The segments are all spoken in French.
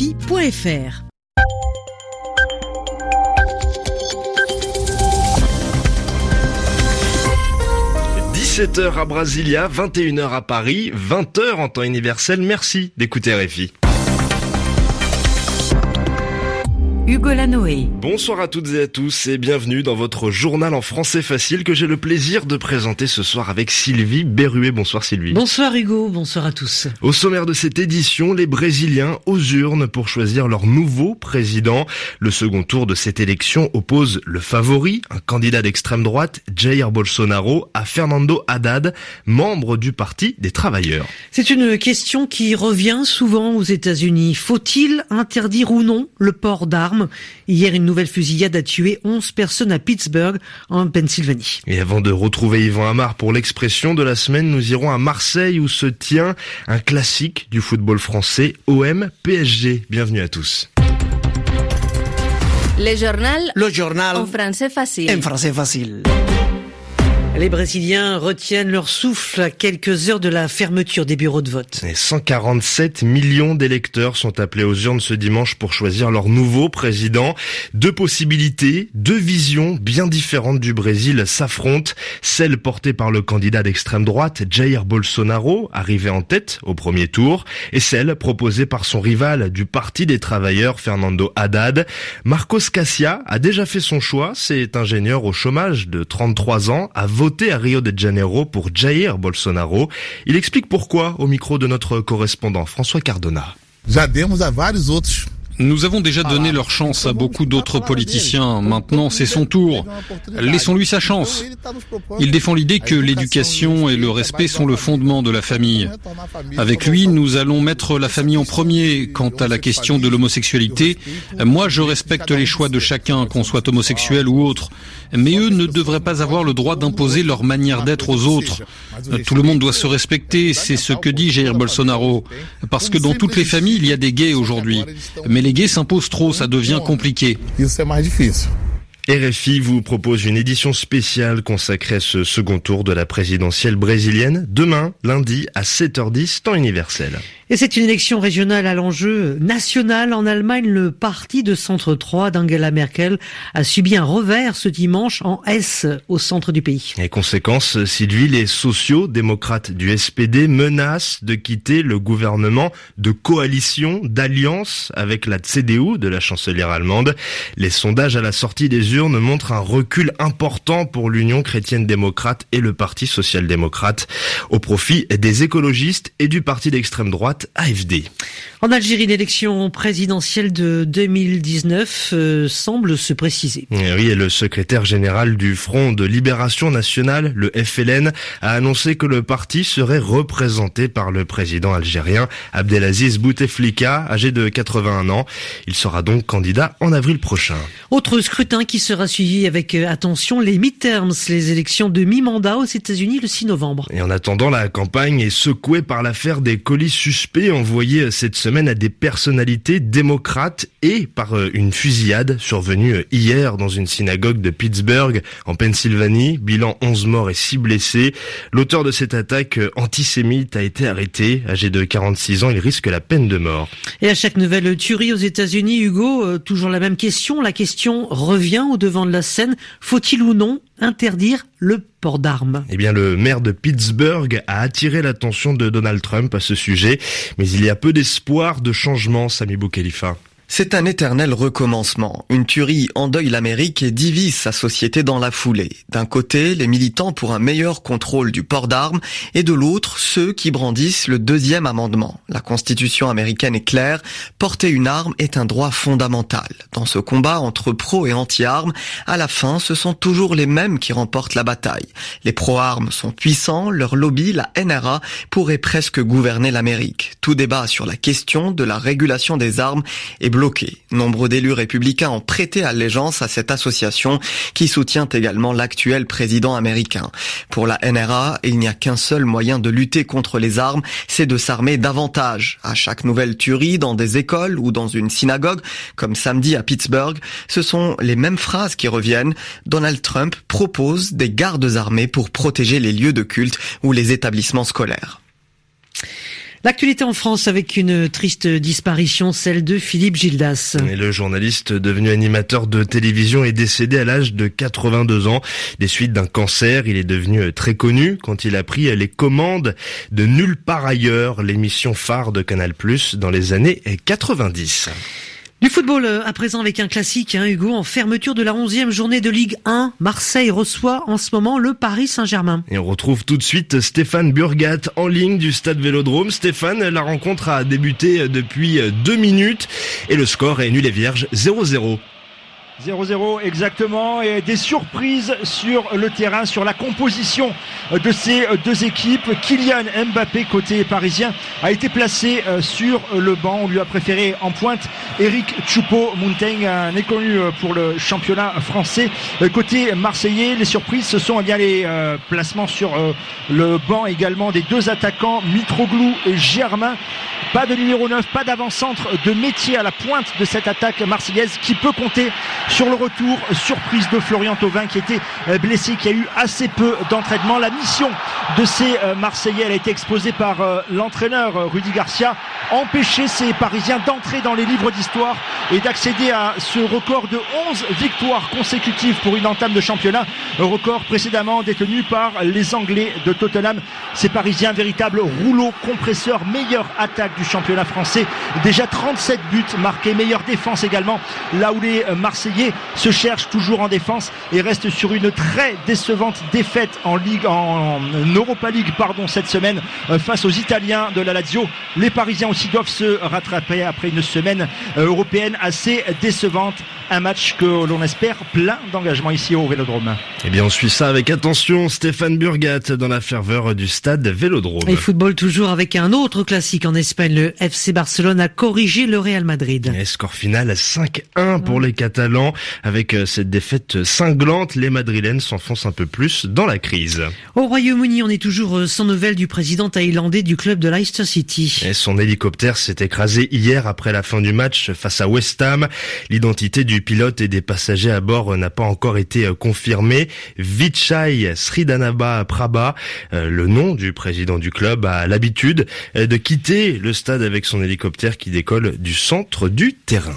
RFI.fr. 17h à Brasilia, 21h à Paris, 20h en temps universel. Merci d'écouter RFI. Hugo Lanoé. Bonsoir à toutes et à tous et bienvenue dans votre journal en français facile que j'ai le plaisir de présenter ce soir avec Sylvie Berruet. Bonsoir Sylvie. Bonsoir Hugo, bonsoir à tous. Au sommaire de cette édition, les Brésiliens aux urnes pour choisir leur nouveau président. Le second tour de cette élection oppose le favori, un candidat d'extrême droite, Jair Bolsonaro, à Fernando Haddad, membre du Parti des travailleurs. C'est une question qui revient souvent aux États-Unis. Faut-il interdire ou non le port d'armes Hier, une nouvelle fusillade a tué 11 personnes à Pittsburgh, en Pennsylvanie. Et avant de retrouver Yvan Amar pour l'expression de la semaine, nous irons à Marseille où se tient un classique du football français, OM PSG. Bienvenue à tous. Le journal. Le journal. En français facile. En français facile. Les Brésiliens retiennent leur souffle à quelques heures de la fermeture des bureaux de vote. Et 147 millions d'électeurs sont appelés aux urnes ce dimanche pour choisir leur nouveau président. Deux possibilités, deux visions bien différentes du Brésil s'affrontent. Celle portée par le candidat d'extrême droite, Jair Bolsonaro, arrivé en tête au premier tour, et celle proposée par son rival du Parti des travailleurs, Fernando Haddad. Marcos Cassia a déjà fait son choix. C'est ingénieur au chômage de 33 ans, a voté à Rio de Janeiro pour Jair Bolsonaro. Il explique pourquoi au micro de notre correspondant François Cardona. Nous avons déjà donné leur chance à beaucoup d'autres politiciens. Maintenant, c'est son tour. Laissons-lui sa chance. Il défend l'idée que l'éducation et le respect sont le fondement de la famille. Avec lui, nous allons mettre la famille en premier. Quant à la question de l'homosexualité, moi, je respecte les choix de chacun, qu'on soit homosexuel ou autre. Mais eux ne devraient pas avoir le droit d'imposer leur manière d'être aux autres. Tout le monde doit se respecter, c'est ce que dit Jair Bolsonaro. Parce que dans toutes les familles, il y a des gays aujourd'hui. Mais les gays s'imposent trop, ça devient compliqué. RFI vous propose une édition spéciale consacrée à ce second tour de la présidentielle brésilienne demain, lundi à 7h10, temps universel. Et c'est une élection régionale à l'enjeu national. En Allemagne, le parti de centre 3 d'Angela Merkel a subi un revers ce dimanche en Hesse, au centre du pays. Et conséquence, Sylvie, les sociaux-démocrates du SPD menacent de quitter le gouvernement de coalition, d'alliance avec la CDU de la chancelière allemande. Les sondages à la sortie des urnes montrent un recul important pour l'Union chrétienne démocrate et le Parti social-démocrate au profit des écologistes et du parti d'extrême droite AFD. En Algérie, l'élection présidentielle de 2019 euh, semble se préciser. Oui, et le secrétaire général du Front de Libération Nationale, le FLN, a annoncé que le parti serait représenté par le président algérien Abdelaziz Bouteflika, âgé de 81 ans. Il sera donc candidat en avril prochain. Autre scrutin qui sera suivi avec euh, attention, les midterms, les élections de mi-mandat aux États-Unis le 6 novembre. Et en attendant, la campagne est secouée par l'affaire des colis suspects envoyés cette semaine à des personnalités démocrates et par euh, une fusillade survenue euh, hier dans une synagogue de Pittsburgh en Pennsylvanie. Bilan 11 morts et 6 blessés. L'auteur de cette attaque euh, antisémite a été arrêté. Âgé de 46 ans, il risque la peine de mort. Et à chaque nouvelle tuerie aux États-Unis, Hugo, toujours la même question. La question revient au devant de la scène. Faut-il ou non interdire le port d'armes Eh bien, le maire de Pittsburgh a attiré l'attention de Donald Trump à ce sujet, mais il y a peu d'espoir de changement, Sami Boukhalifa. C'est un éternel recommencement. Une tuerie endeuille l'Amérique et divise sa société dans la foulée. D'un côté, les militants pour un meilleur contrôle du port d'armes et de l'autre, ceux qui brandissent le deuxième amendement. La Constitution américaine est claire, porter une arme est un droit fondamental. Dans ce combat entre pro et anti-armes, à la fin, ce sont toujours les mêmes qui remportent la bataille. Les pro-armes sont puissants, leur lobby, la NRA, pourrait presque gouverner l'Amérique. Tout débat sur la question de la régulation des armes est bloqué. Nombre d'élus républicains ont prêté allégeance à cette association qui soutient également l'actuel président américain. Pour la NRA, il n'y a qu'un seul moyen de lutter contre les armes, c'est de s'armer davantage. À chaque nouvelle tuerie dans des écoles ou dans une synagogue, comme samedi à Pittsburgh, ce sont les mêmes phrases qui reviennent. Donald Trump propose des gardes armés pour protéger les lieux de culte ou les établissements scolaires. L'actualité en France avec une triste disparition, celle de Philippe Gildas. Le journaliste devenu animateur de télévision est décédé à l'âge de 82 ans des suites d'un cancer. Il est devenu très connu quand il a pris les commandes de Nulle part ailleurs, l'émission phare de Canal+ dans les années 90. Du football euh, à présent avec un classique, hein, Hugo, en fermeture de la 11e journée de Ligue 1. Marseille reçoit en ce moment le Paris Saint-Germain. Et on retrouve tout de suite Stéphane Burgat en ligne du stade Vélodrome. Stéphane, la rencontre a débuté depuis deux minutes et le score est nul et vierge 0-0. 0-0 exactement et des surprises sur le terrain, sur la composition de ces deux équipes. Kylian Mbappé côté parisien a été placé euh, sur le banc. On lui a préféré en pointe Eric Choupo-Montaigne, un inconnu euh, pour le championnat français. Euh, côté marseillais, les surprises ce sont eh bien les placements sur le banc également des deux attaquants Mitroglou et Germain. Pas de numéro 9, pas d'avant-centre de métier à la pointe de cette attaque marseillaise qui peut compter sur le retour surprise de Florian Thauvin qui était euh, blessé, qui a eu assez peu d'entraînement. La mission de ces euh, Marseillais, a été exposée par euh, l'entraîneur Rudy Garcia, empêcher ces Parisiens d'entrer dans les livres d'histoire et d'accéder à ce record de 11 victoires consécutives pour une entame de championnat, record précédemment détenu par les Anglais de Tottenham. Ces Parisiens, véritable rouleau compresseur, meilleure attaque du championnat français, déjà 37 buts marqués, meilleure défense également, là où les Marseillais se cherche toujours en défense et reste sur une très décevante défaite en Ligue, en Europa League, pardon, cette semaine euh, face aux Italiens de la Lazio. Les Parisiens aussi doivent se rattraper après une semaine euh, européenne assez décevante. Un match que l'on espère plein d'engagement ici au Vélodrome. Eh bien, on suit ça avec attention. Stéphane Burgat dans la ferveur du stade Vélodrome. Et football toujours avec un autre classique en Espagne. Le FC Barcelone a corrigé le Real Madrid. Et score final 5-1 pour les Catalans. Avec euh, cette défaite cinglante, les Madrilènes s'enfoncent un peu plus dans la crise. Au Royaume-Uni, on est toujours euh, sans nouvelles du président thaïlandais du club de Leicester City. Et son hélicoptère s'est écrasé hier après la fin du match face à West Ham. L'identité du pilote et des passagers à bord n'a pas encore été euh, confirmée. Vichai Sridanaba Prabha, le nom du président du club, a l'habitude de quitter le stade avec son hélicoptère qui décolle du centre du terrain.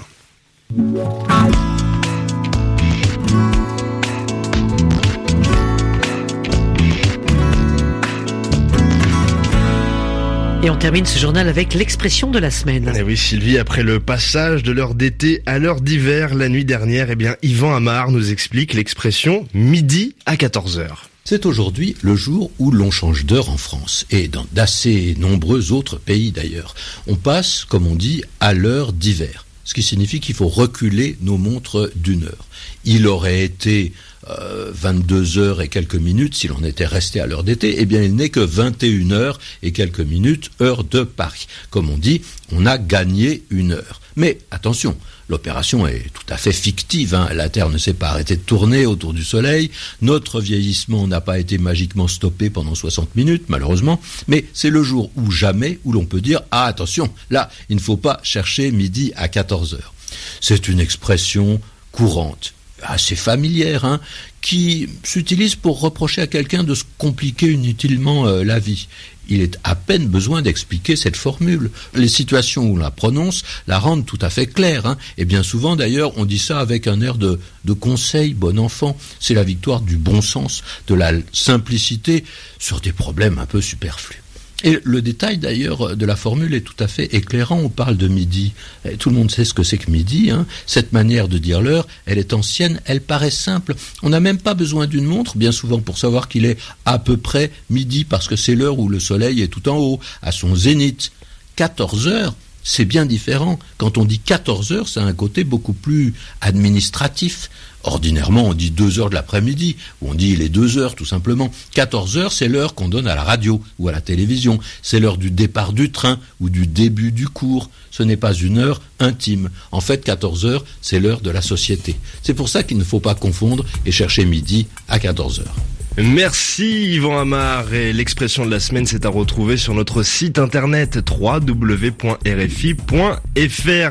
Et on termine ce journal avec l'expression de la semaine. Eh oui, Sylvie, après le passage de l'heure d'été à l'heure d'hiver la nuit dernière, eh bien, Yvan Amar nous explique l'expression midi à 14h. C'est aujourd'hui le jour où l'on change d'heure en France et dans d'assez nombreux autres pays d'ailleurs. On passe, comme on dit, à l'heure d'hiver, ce qui signifie qu'il faut reculer nos montres d'une heure. Il aurait été 22 euh, heures et quelques minutes si l'on était resté à l'heure d'été, eh bien il n'est que 21 heures et quelques minutes heure de Paris. Comme on dit, on a gagné une heure. Mais attention, l'opération est tout à fait fictive. Hein. La Terre ne s'est pas arrêtée de tourner autour du Soleil. Notre vieillissement n'a pas été magiquement stoppé pendant 60 minutes, malheureusement. Mais c'est le jour où jamais où l'on peut dire ah attention, là il ne faut pas chercher midi à 14 heures. C'est une expression courante assez familière, hein, qui s'utilise pour reprocher à quelqu'un de se compliquer inutilement euh, la vie. Il est à peine besoin d'expliquer cette formule. Les situations où on la prononce la rendent tout à fait claire. Hein. Et bien souvent, d'ailleurs, on dit ça avec un air de, de conseil, bon enfant. C'est la victoire du bon sens, de la simplicité sur des problèmes un peu superflus. Et le détail d'ailleurs de la formule est tout à fait éclairant. On parle de midi. tout le monde sait ce que c'est que midi. Hein. Cette manière de dire l'heure, elle est ancienne, elle paraît simple. On n'a même pas besoin d'une montre, bien souvent, pour savoir qu'il est à peu près midi, parce que c'est l'heure où le soleil est tout en haut, à son zénith. 14 heures, c'est bien différent. Quand on dit 14 heures, c'est un côté beaucoup plus administratif. Ordinairement, on dit 2 heures de l'après-midi, ou on dit les 2 heures tout simplement. 14 heures, c'est l'heure qu'on donne à la radio ou à la télévision. C'est l'heure du départ du train ou du début du cours. Ce n'est pas une heure intime. En fait, 14 heures, c'est l'heure de la société. C'est pour ça qu'il ne faut pas confondre et chercher midi à 14 heures. Merci Yvan Amar et l'expression de la semaine c'est à retrouver sur notre site internet www.rfi.fr.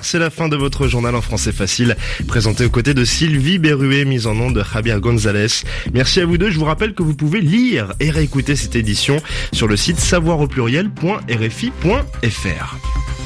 C'est la fin de votre journal en français facile présenté aux côtés de Sylvie Berruet mise en nom de Javier Gonzalez. Merci à vous deux. Je vous rappelle que vous pouvez lire et réécouter cette édition sur le site savoir au pluriel.rfi.fr.